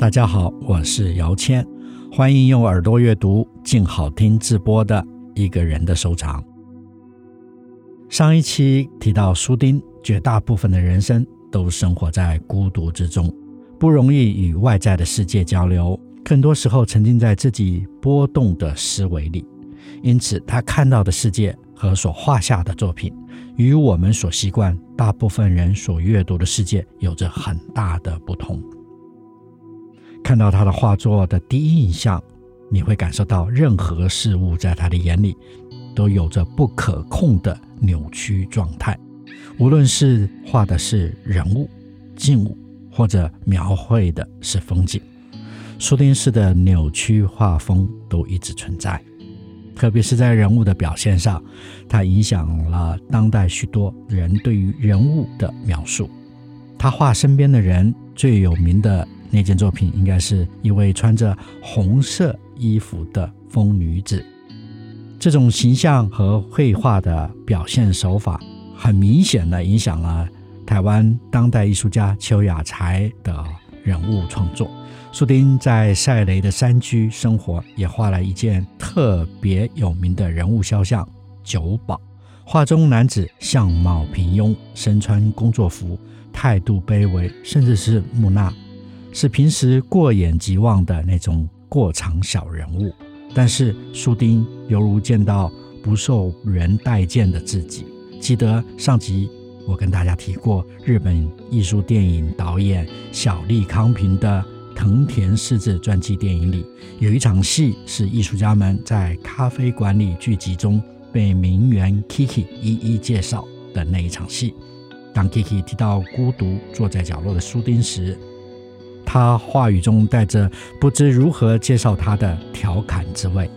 大家好，我是姚谦，欢迎用耳朵阅读静好听直播的一个人的收藏。上一期提到苏丁，绝大部分的人生都生活在孤独之中，不容易与外在的世界交流，更多时候沉浸在自己波动的思维里，因此他看到的世界和所画下的作品，与我们所习惯大部分人所阅读的世界有着很大的不同。看到他的画作的第一印象，你会感受到任何事物在他的眼里都有着不可控的扭曲状态。无论是画的是人物、静物，或者描绘的是风景，苏丁式的扭曲画风都一直存在。特别是在人物的表现上，他影响了当代许多人对于人物的描述。他画身边的人最有名的。那件作品应该是一位穿着红色衣服的疯女子。这种形象和绘画的表现手法，很明显的影响了台湾当代艺术家邱雅才的人物创作。苏丁在赛雷的山居生活，也画了一件特别有名的人物肖像——酒保。画中男子相貌平庸，身穿工作服，态度卑微，甚至是木讷。是平时过眼即忘的那种过场小人物，但是苏丁犹如见到不受人待见的自己。记得上集我跟大家提过，日本艺术电影导演小栗康平的藤田四治传记电影里，有一场戏是艺术家们在咖啡馆里聚集中被名媛 Kiki 一一介绍的那一场戏。当 Kiki 提到孤独坐在角落的苏丁时，他话语中带着不知如何介绍他的调侃之味，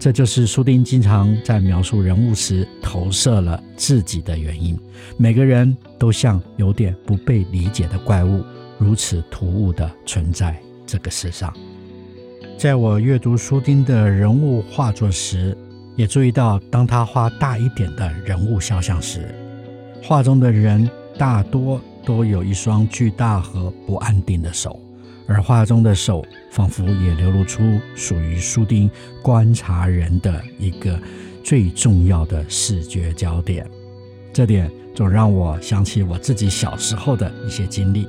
这就是苏丁经常在描述人物时投射了自己的原因。每个人都像有点不被理解的怪物，如此突兀地存在这个世上。在我阅读苏丁的人物画作时，也注意到，当他画大一点的人物肖像时，画中的人大多都有一双巨大和不安定的手。而画中的手，仿佛也流露出属于苏丁观察人的一个最重要的视觉焦点。这点总让我想起我自己小时候的一些经历。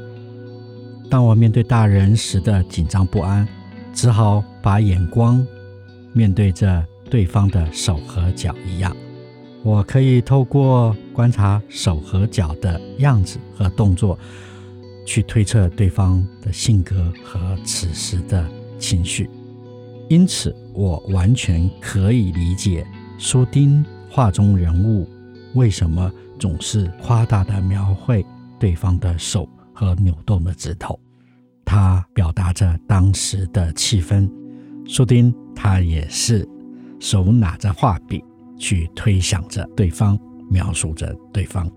当我面对大人时的紧张不安，只好把眼光面对着对方的手和脚一样。我可以透过观察手和脚的样子和动作，去推测对方的性格和此时的情绪，因此我完全可以理解苏丁画中人物为什么总是夸大的描绘对方的手和扭动的指头。他表达着当时的气氛。苏丁他也是手拿着画笔去推想着对方，描述着对方。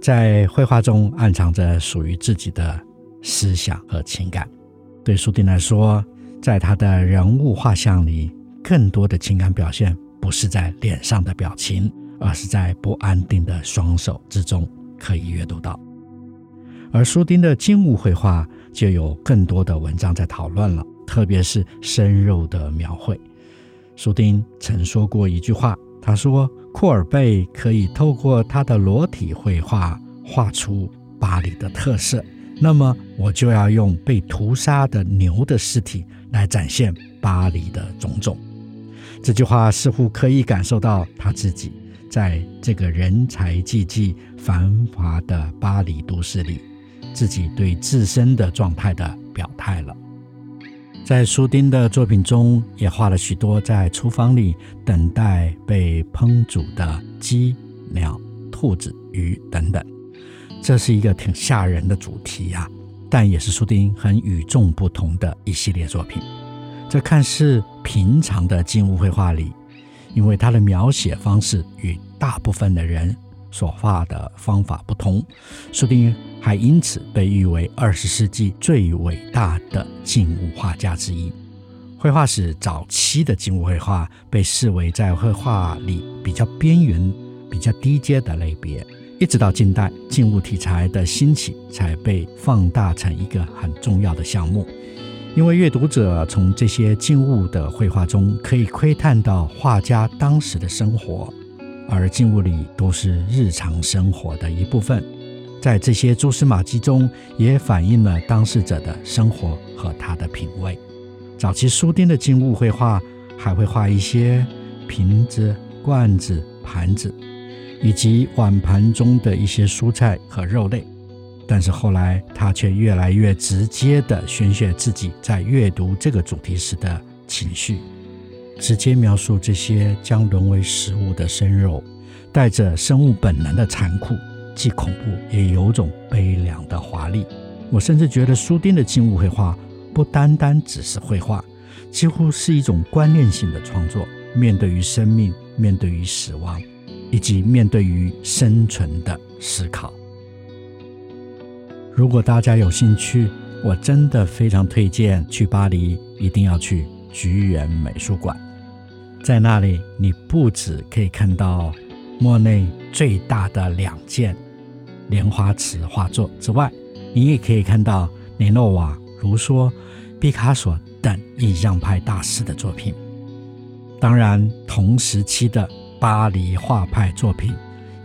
在绘画中暗藏着属于自己的思想和情感。对苏丁来说，在他的人物画像里，更多的情感表现不是在脸上的表情，而是在不安定的双手之中可以阅读到。而苏丁的静物绘画就有更多的文章在讨论了，特别是深入的描绘。苏丁曾说过一句话，他说。库尔贝可以透过他的裸体绘画画出巴黎的特色，那么我就要用被屠杀的牛的尸体来展现巴黎的种种。这句话似乎可以感受到他自己在这个人才济济、繁华的巴黎都市里，自己对自身的状态的表态了。在苏丁的作品中，也画了许多在厨房里等待被烹煮的鸡、鸟、兔子、鱼等等。这是一个挺吓人的主题呀、啊，但也是苏丁很与众不同的一系列作品。这看似平常的静物绘画里，因为它的描写方式与大部分的人所画的方法不同，苏丁还因此被誉为二十世纪最伟大的静物画家之一。绘画史早期的静物绘画被视为在绘画里比较边缘、比较低阶的类别。一直到近代，静物题材的兴起才被放大成一个很重要的项目。因为阅读者从这些静物的绘画中可以窥探到画家当时的生活，而静物里都是日常生活的一部分，在这些蛛丝马迹中也反映了当事者的生活和他的品味。早期苏丁的静物绘画还会画一些瓶子、罐子、盘子。以及碗盘中的一些蔬菜和肉类，但是后来他却越来越直接地宣泄自己在阅读这个主题时的情绪，直接描述这些将沦为食物的生肉，带着生物本能的残酷，既恐怖也有种悲凉的华丽。我甚至觉得苏丁的静物绘画不单单只是绘画，几乎是一种观念性的创作，面对于生命，面对于死亡。以及面对于生存的思考。如果大家有兴趣，我真的非常推荐去巴黎，一定要去橘园美术馆。在那里，你不只可以看到莫内最大的两件莲花池画作之外，你也可以看到雷诺瓦、卢梭、毕卡索等印象派大师的作品。当然，同时期的。巴黎画派作品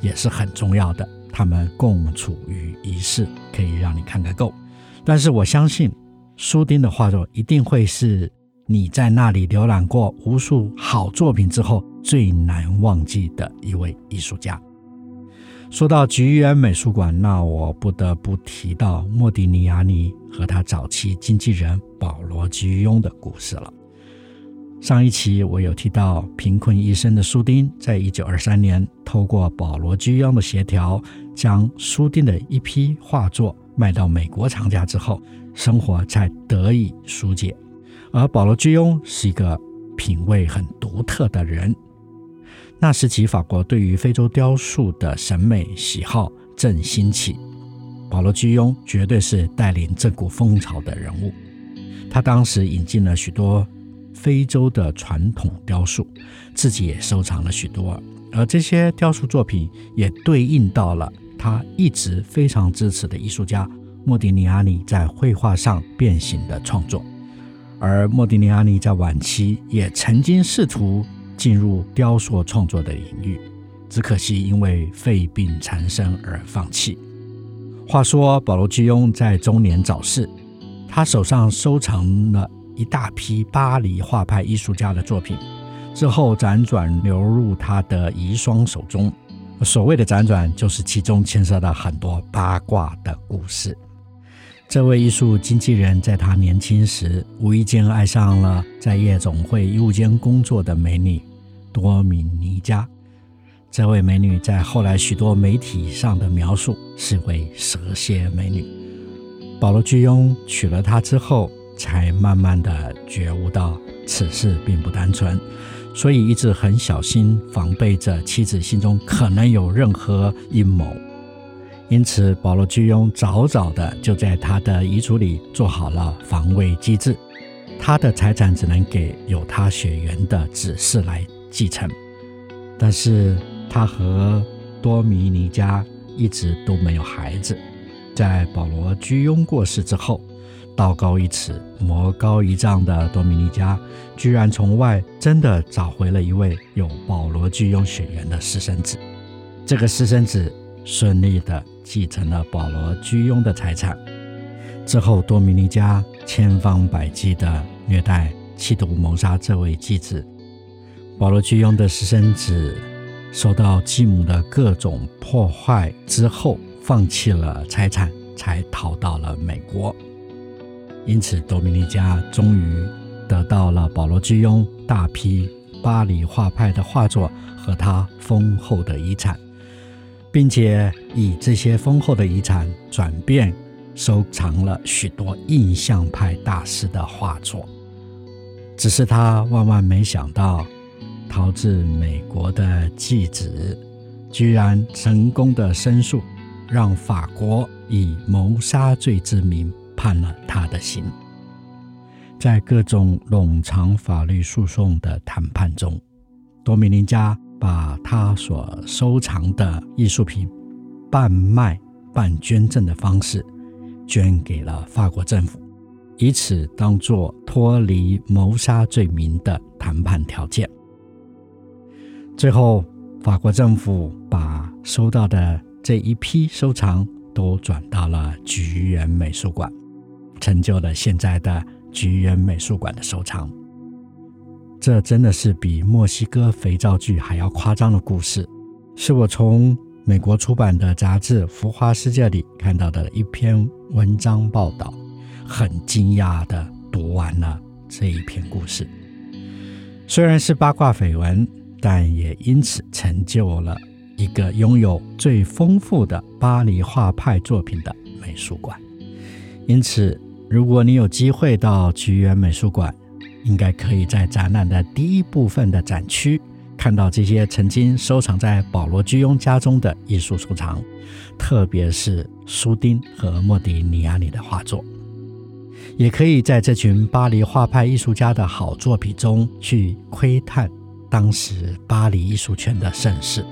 也是很重要的，他们共处于一室，可以让你看个够。但是我相信，苏丁的画作一定会是你在那里浏览过无数好作品之后最难忘记的一位艺术家。说到橘园美术馆，那我不得不提到莫迪尼亚尼和他早期经纪人保罗·居庸的故事了。上一期我有提到，贫困一生的苏丁，在一九二三年透过保罗·居庸的协调，将苏丁的一批画作卖到美国藏家之后，生活才得以疏解。而保罗·居庸是一个品味很独特的人。那时起，法国对于非洲雕塑的审美喜好正兴起，保罗·居庸绝对是带领这股风潮的人物。他当时引进了许多。非洲的传统雕塑，自己也收藏了许多，而这些雕塑作品也对应到了他一直非常支持的艺术家莫迪尼阿尼在绘画上变形的创作。而莫迪尼阿尼在晚期也曾经试图进入雕塑创作的领域，只可惜因为肺病缠身而放弃。话说保罗居庸在中年早逝，他手上收藏了。一大批巴黎画派艺术家的作品，之后辗转流入他的遗孀手中。所谓的辗转，就是其中牵涉到很多八卦的故事。这位艺术经纪人在他年轻时，无意间爱上了在夜总会衣物间工作的美女多米尼加。这位美女在后来许多媒体上的描述是为蛇蝎美女。保罗居庸娶了她之后，才慢慢的觉悟到此事并不单纯，所以一直很小心防备着妻子心中可能有任何阴谋。因此，保罗居庸早早的就在他的遗嘱里做好了防卫机制，他的财产只能给有他血缘的子嗣来继承。但是，他和多米尼加一直都没有孩子。在保罗居庸过世之后，道高一尺，魔高一丈的多米尼加，居然从外真的找回了一位有保罗居庸血缘的私生子。这个私生子顺利地继承了保罗居庸的财产。之后，多米尼加千方百计地虐待、企图谋杀这位继子。保罗居庸的私生子受到继母的各种破坏之后，放弃了财产，才逃到了美国。因此，多米尼加终于得到了保罗居庸大批巴黎画派的画作和他丰厚的遗产，并且以这些丰厚的遗产转变收藏了许多印象派大师的画作。只是他万万没想到，逃至美国的继子居然成功的申诉，让法国以谋杀罪之名判了他的刑。在各种冗长法律诉讼的谈判中，多米尼加把他所收藏的艺术品半卖半捐赠的方式捐给了法国政府，以此当作脱离谋杀罪名的谈判条件。最后，法国政府把收到的这一批收藏都转到了橘园美术馆，成就了现在的橘园美术馆的收藏。这真的是比墨西哥肥皂剧还要夸张的故事，是我从美国出版的杂志《浮华世界》里看到的一篇文章报道，很惊讶地读完了这一篇故事。虽然是八卦绯闻。但也因此成就了一个拥有最丰富的巴黎画派作品的美术馆。因此，如果你有机会到橘园美术馆，应该可以在展览的第一部分的展区看到这些曾经收藏在保罗·居庸家中的艺术收藏，特别是苏丁和莫迪尼亚尼的画作。也可以在这群巴黎画派艺术家的好作品中去窥探。当时巴黎艺术圈的盛世，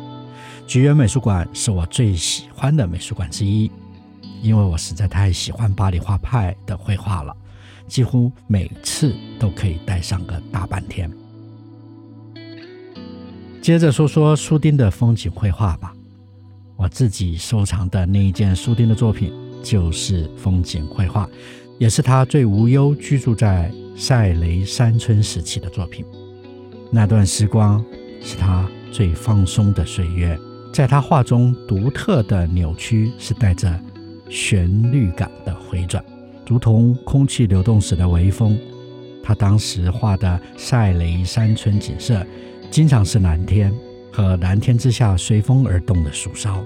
橘园美术馆是我最喜欢的美术馆之一，因为我实在太喜欢巴黎画派的绘画了，几乎每次都可以待上个大半天。接着说说苏丁的风景绘画吧，我自己收藏的那一件苏丁的作品就是风景绘画，也是他最无忧居住在塞雷山村时期的作品。那段时光是他最放松的岁月，在他画中独特的扭曲是带着旋律感的回转，如同空气流动时的微风。他当时画的塞雷山村景色，经常是蓝天和蓝天之下随风而动的树梢，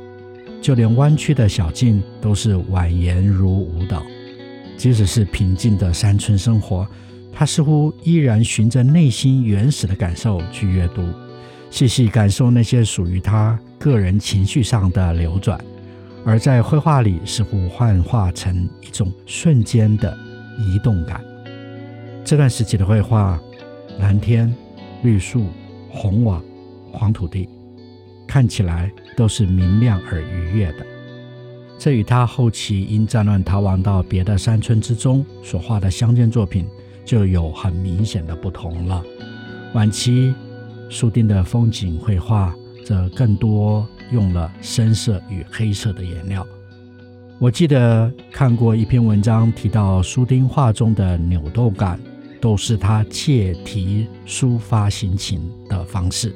就连弯曲的小径都是蜿蜒如舞蹈。即使是平静的山村生活。他似乎依然循着内心原始的感受去阅读，细细感受那些属于他个人情绪上的流转，而在绘画里似乎幻化成一种瞬间的移动感。这段时期的绘画，蓝天、绿树、红瓦、黄土地，看起来都是明亮而愉悦的。这与他后期因战乱逃亡到别的山村之中所画的乡间作品。就有很明显的不同了。晚期苏丁的风景绘画则更多用了深色与黑色的颜料。我记得看过一篇文章提到，苏丁画中的扭动感都是他借题抒发心情的方式，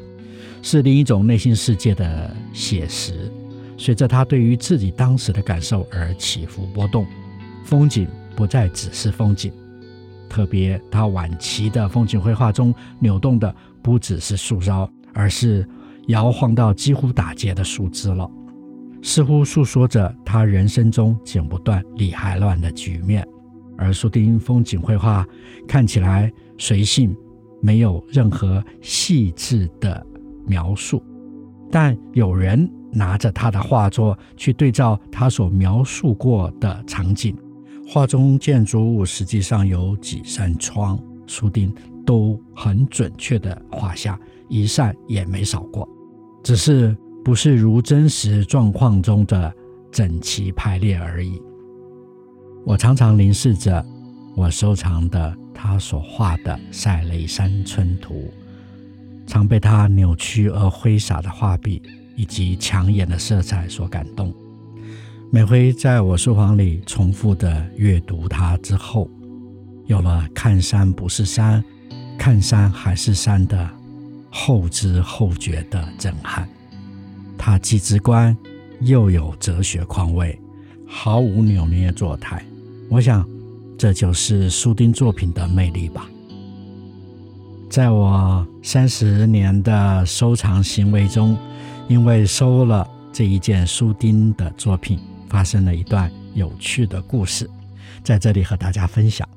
是另一种内心世界的写实，随着他对于自己当时的感受而起伏波动。风景不再只是风景。特别，他晚期的风景绘画中扭动的不只是树梢，而是摇晃到几乎打结的树枝了，似乎诉说着他人生中剪不断、理还乱的局面。而苏丁风景绘画看起来随性，没有任何细致的描述，但有人拿着他的画作去对照他所描述过的场景。画中建筑物实际上有几扇窗，苏丁都很准确地画下，一扇也没少过，只是不是如真实状况中的整齐排列而已。我常常凝视着我收藏的他所画的塞雷山村图，常被他扭曲而挥洒的画笔以及抢眼的色彩所感动。每回在我书房里重复的阅读它之后，有了看山不是山，看山还是山的后知后觉的震撼。它既直观又有哲学况味，毫无扭捏作态。我想，这就是苏丁作品的魅力吧。在我三十年的收藏行为中，因为收了这一件书钉的作品发生了一段有趣的故事，在这里和大家分享。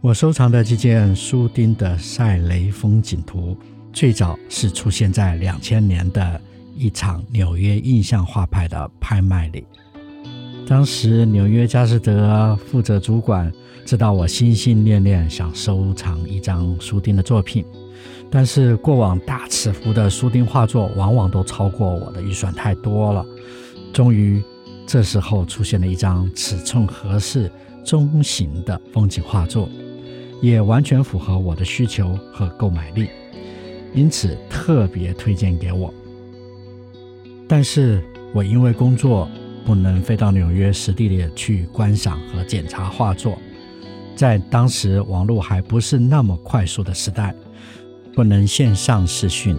我收藏的这件书钉的晒雷风景图，最早是出现在两千年的一场纽约印象画派的拍卖里。当时纽约佳士得负责主管知道我心心念念想收藏一张书钉的作品，但是过往大尺幅的书钉画作往往都超过我的预算太多了。终于，这时候出现了一张尺寸合适、中型的风景画作。也完全符合我的需求和购买力，因此特别推荐给我。但是我因为工作不能飞到纽约实地里去观赏和检查画作，在当时网络还不是那么快速的时代，不能线上视讯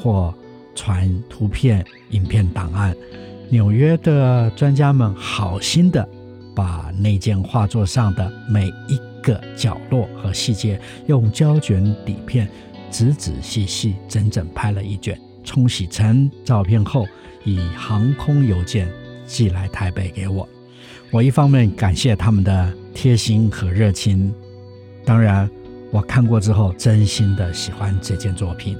或传图片、影片档案。纽约的专家们好心的把那件画作上的每一个角落和细节，用胶卷底片仔仔细细、整整拍了一卷，冲洗成照片后，以航空邮件寄来台北给我。我一方面感谢他们的贴心和热情，当然，我看过之后真心的喜欢这件作品，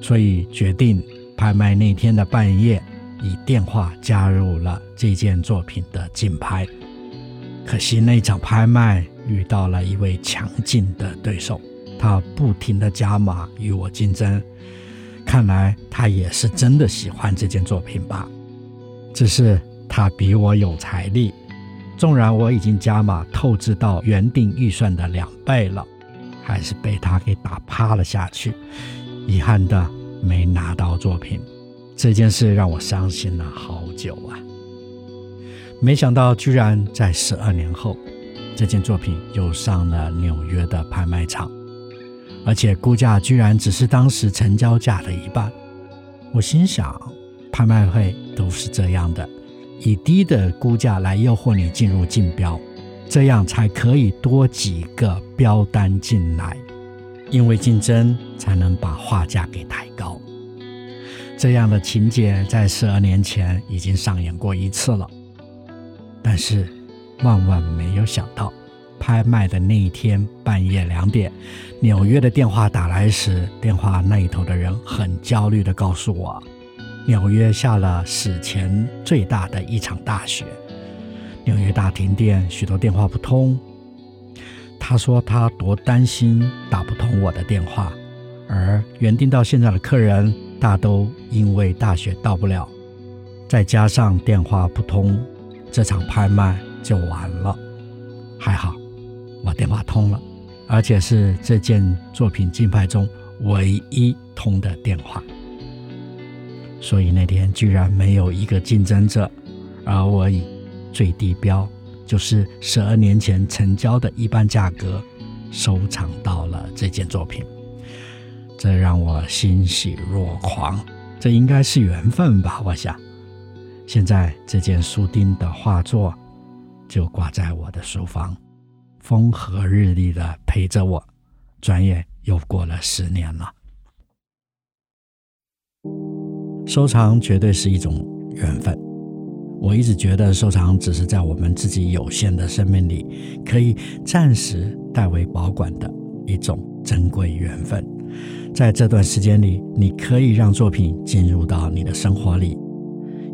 所以决定拍卖那天的半夜，以电话加入了这件作品的竞拍。可惜那场拍卖。遇到了一位强劲的对手，他不停地加码与我竞争。看来他也是真的喜欢这件作品吧？只是他比我有财力，纵然我已经加码透支到原定预算的两倍了，还是被他给打趴了下去。遗憾的没拿到作品，这件事让我伤心了好久啊！没想到居然在十二年后。这件作品又上了纽约的拍卖场，而且估价居然只是当时成交价的一半。我心想，拍卖会都是这样的，以低的估价来诱惑你进入竞标，这样才可以多几个标单进来，因为竞争才能把画价给抬高。这样的情节在十二年前已经上演过一次了，但是。万万没有想到，拍卖的那一天半夜两点，纽约的电话打来时，电话那一头的人很焦虑地告诉我，纽约下了史前最大的一场大雪，纽约大停电，许多电话不通。他说他多担心打不通我的电话，而原定到现场的客人大都因为大雪到不了，再加上电话不通，这场拍卖。就完了，还好我电话通了，而且是这件作品竞拍中唯一通的电话，所以那天居然没有一个竞争者，而我以最低标，就是十二年前成交的一半价格，收藏到了这件作品，这让我欣喜若狂，这应该是缘分吧？我想，现在这件书钉的画作。就挂在我的书房，风和日丽的陪着我。转眼又过了十年了。收藏绝对是一种缘分。我一直觉得收藏只是在我们自己有限的生命里，可以暂时代为保管的一种珍贵缘分。在这段时间里，你可以让作品进入到你的生活里，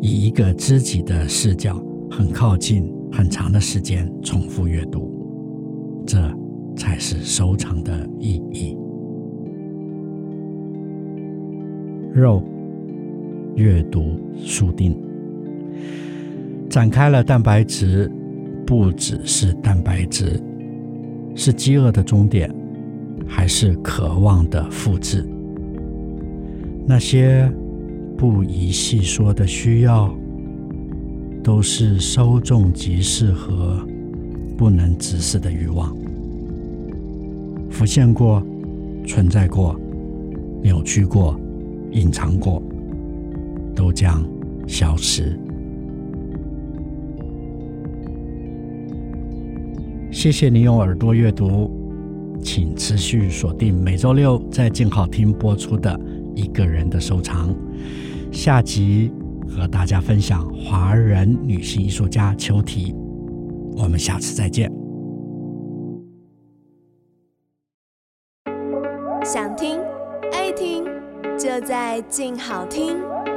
以一个知己的视角，很靠近。很长的时间重复阅读，这才是收藏的意义。肉阅读书定，展开了蛋白质，不只是蛋白质，是饥饿的终点，还是渴望的复制？那些不宜细说的需要。都是稍纵即逝和不能直视的欲望，浮现过、存在过、扭曲过、隐藏过，都将消失。谢谢你用耳朵阅读，请持续锁定每周六在静好听播出的《一个人的收藏》，下集。和大家分享华人女性艺术家邱缇。我们下次再见。静好听。